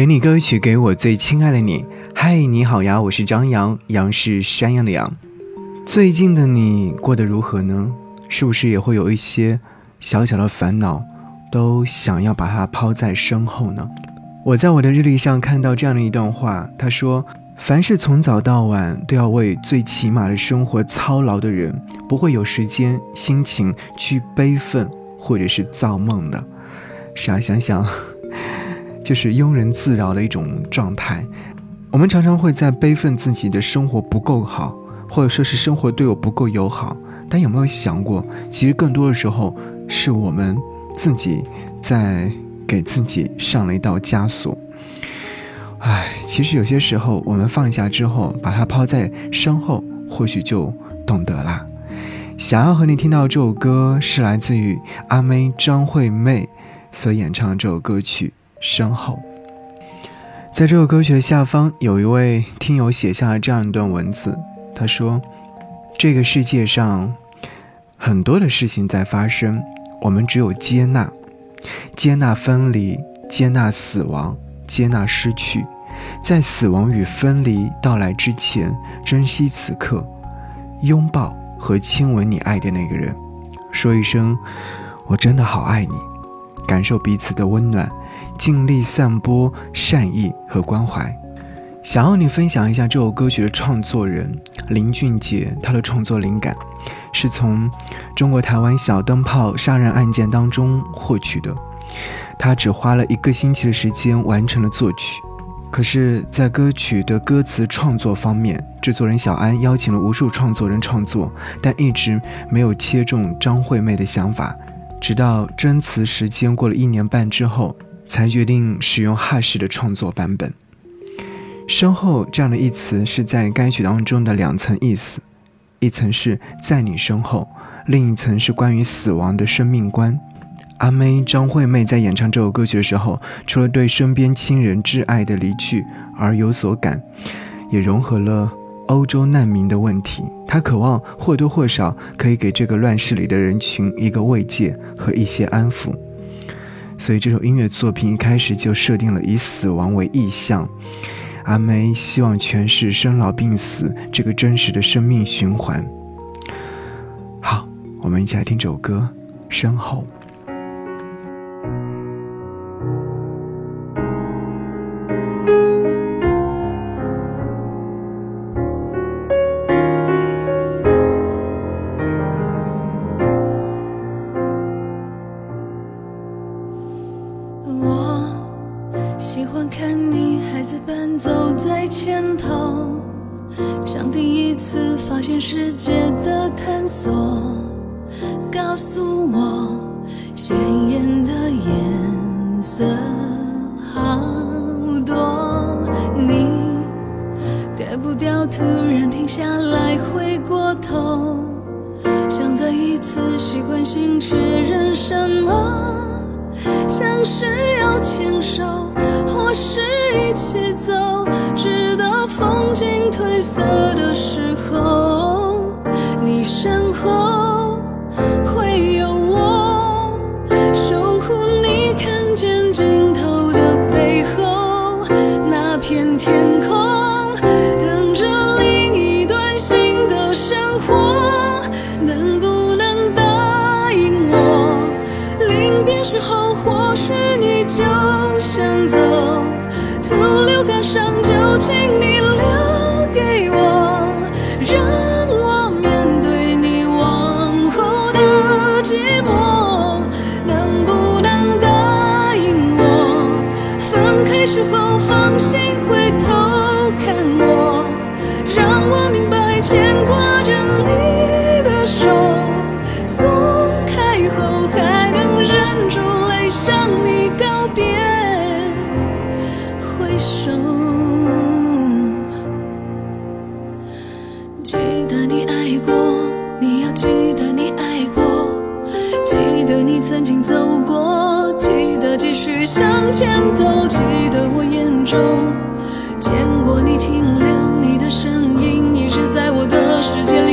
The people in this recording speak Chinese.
给你歌曲，给我最亲爱的你。嗨，你好呀，我是张扬，杨是山羊的羊。最近的你过得如何呢？是不是也会有一些小小的烦恼，都想要把它抛在身后呢？我在我的日历上看到这样的一段话，他说。凡是从早到晚都要为最起码的生活操劳的人，不会有时间、心情去悲愤或者是造梦的。是啊，想想，就是庸人自扰的一种状态。我们常常会在悲愤自己的生活不够好，或者说是生活对我不够友好。但有没有想过，其实更多的时候是我们自己在给自己上了一道枷锁。唉，其实有些时候，我们放下之后，把它抛在身后，或许就懂得啦。想要和你听到这首歌，是来自于阿妹张惠妹所演唱的这首歌曲《身后》。在这首歌曲的下方，有一位听友写下了这样一段文字，他说：“这个世界上很多的事情在发生，我们只有接纳，接纳分离，接纳死亡。”接纳失去，在死亡与分离到来之前，珍惜此刻，拥抱和亲吻你爱的那个人，说一声“我真的好爱你”，感受彼此的温暖，尽力散播善意和关怀。想要你分享一下这首歌曲的创作人林俊杰，他的创作灵感是从中国台湾小灯泡杀人案件当中获取的。他只花了一个星期的时间完成了作曲，可是，在歌曲的歌词创作方面，制作人小安邀请了无数创作人创作，但一直没有切中张惠妹的想法。直到真词时间过了一年半之后，才决定使用哈士的创作版本。身后这样的一词是在该曲当中的两层意思，一层是在你身后，另一层是关于死亡的生命观。阿妹张惠妹在演唱这首歌曲的时候，除了对身边亲人挚爱的离去而有所感，也融合了欧洲难民的问题。她渴望或多或少可以给这个乱世里的人群一个慰藉和一些安抚。所以这首音乐作品一开始就设定了以死亡为意象。阿梅希望诠释生老病死这个真实的生命循环。好，我们一起来听这首歌《身后》。走在前头，像第一次发现世界的探索，告诉我鲜艳的颜色好多。你改不掉，突然停下来，回过头，想再一次习惯性确认什么，像是要牵手，或是一起走。直到风景褪色的时候，你身后会有我守护你，看见尽头的背后，那片天空向你告别挥手记得你爱过你要记得你爱过。记得你曾经走过记得继续向前走记得我眼中见过你停留你的身影一直在我的世界里。